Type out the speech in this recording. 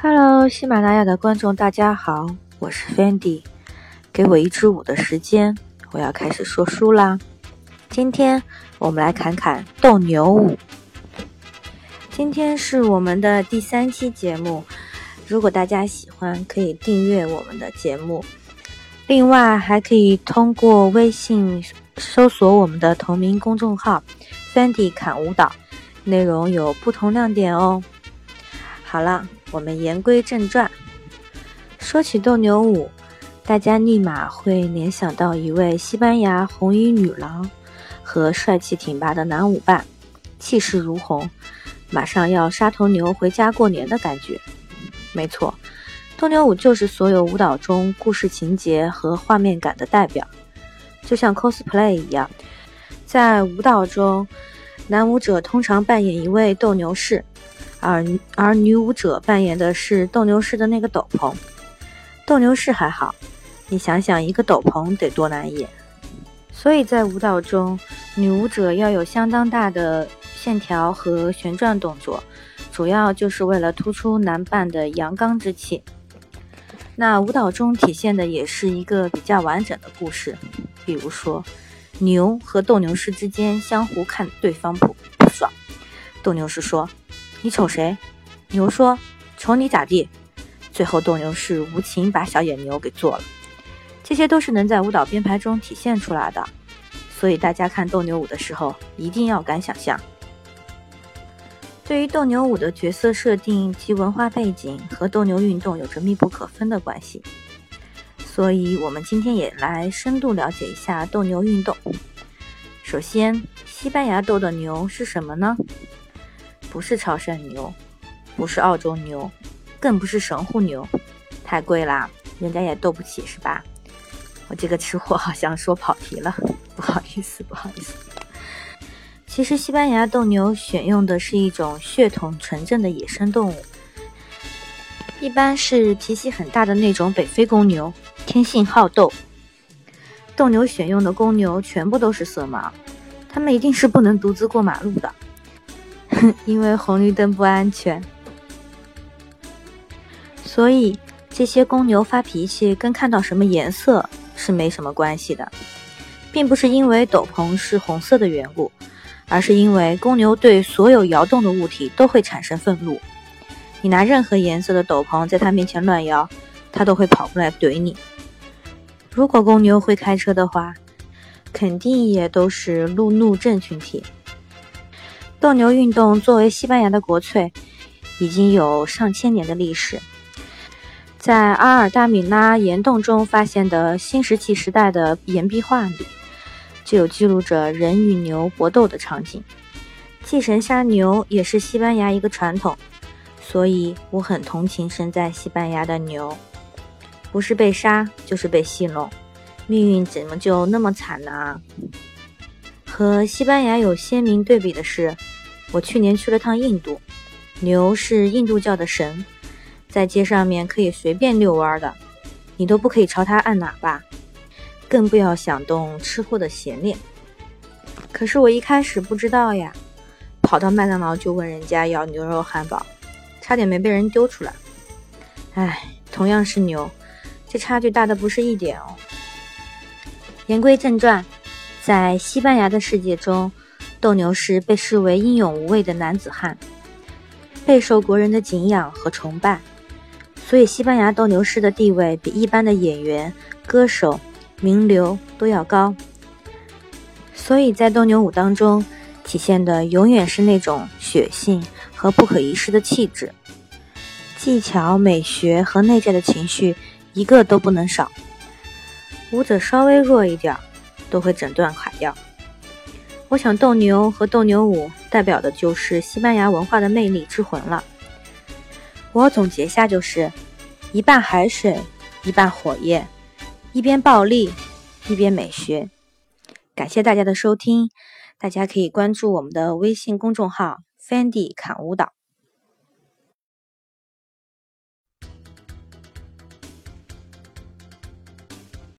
Hello，喜马拉雅的观众，大家好，我是 Fendi。给我一支舞的时间，我要开始说书啦。今天我们来侃侃斗牛舞。今天是我们的第三期节目，如果大家喜欢，可以订阅我们的节目。另外，还可以通过微信搜索我们的同名公众号 “Fendi 侃舞蹈”，内容有不同亮点哦。好了。我们言归正传，说起斗牛舞，大家立马会联想到一位西班牙红衣女郎和帅气挺拔的男舞伴，气势如虹，马上要杀头牛回家过年的感觉。没错，斗牛舞就是所有舞蹈中故事情节和画面感的代表，就像 cosplay 一样，在舞蹈中，男舞者通常扮演一位斗牛士。而而女舞者扮演的是斗牛士的那个斗篷，斗牛士还好，你想想一个斗篷得多难演，所以在舞蹈中，女舞者要有相当大的线条和旋转动作，主要就是为了突出男伴的阳刚之气。那舞蹈中体现的也是一个比较完整的故事，比如说牛和斗牛士之间相互看对方不不爽，斗牛士说。你瞅谁？牛说：“瞅你咋地？”最后斗牛士无情把小野牛给做了。这些都是能在舞蹈编排中体现出来的，所以大家看斗牛舞的时候一定要敢想象。对于斗牛舞的角色设定及文化背景和斗牛运动有着密不可分的关系，所以我们今天也来深度了解一下斗牛运动。首先，西班牙斗的牛是什么呢？不是潮汕牛，不是澳洲牛，更不是神户牛，太贵啦，人家也斗不起，是吧？我这个吃货好像说跑题了，不好意思，不好意思。其实西班牙斗牛选用的是一种血统纯正的野生动物，一般是脾气很大的那种北非公牛，天性好斗。斗牛选用的公牛全部都是色盲，它们一定是不能独自过马路的。因为红绿灯不安全，所以这些公牛发脾气跟看到什么颜色是没什么关系的，并不是因为斗篷是红色的缘故，而是因为公牛对所有摇动的物体都会产生愤怒。你拿任何颜色的斗篷在它面前乱摇，它都会跑过来怼你。如果公牛会开车的话，肯定也都是路怒症群体。斗牛运动作为西班牙的国粹，已经有上千年的历史。在阿尔达米拉岩洞中发现的新石器时代的岩壁画里，就有记录着人与牛搏斗的场景。祭神杀牛也是西班牙一个传统，所以我很同情身在西班牙的牛，不是被杀就是被戏弄，命运怎么就那么惨呢？和西班牙有鲜明对比的是，我去年去了趟印度，牛是印度教的神，在街上面可以随便遛弯的，你都不可以朝它按喇叭，更不要想动吃货的邪念。可是我一开始不知道呀，跑到麦当劳就问人家要牛肉汉堡，差点没被人丢出来。唉，同样是牛，这差距大的不是一点哦。言归正传。在西班牙的世界中，斗牛士被视为英勇无畏的男子汉，备受国人的敬仰和崇拜。所以，西班牙斗牛士的地位比一般的演员、歌手、名流都要高。所以在斗牛舞当中，体现的永远是那种血性和不可一世的气质，技巧、美学和内在的情绪一个都不能少。舞者稍微弱一点。都会整段垮掉。我想斗牛和斗牛舞代表的就是西班牙文化的魅力之魂了。我总结下就是：一半海水，一半火焰，一边暴力，一边美学。感谢大家的收听，大家可以关注我们的微信公众号 “Fendi 侃舞蹈”。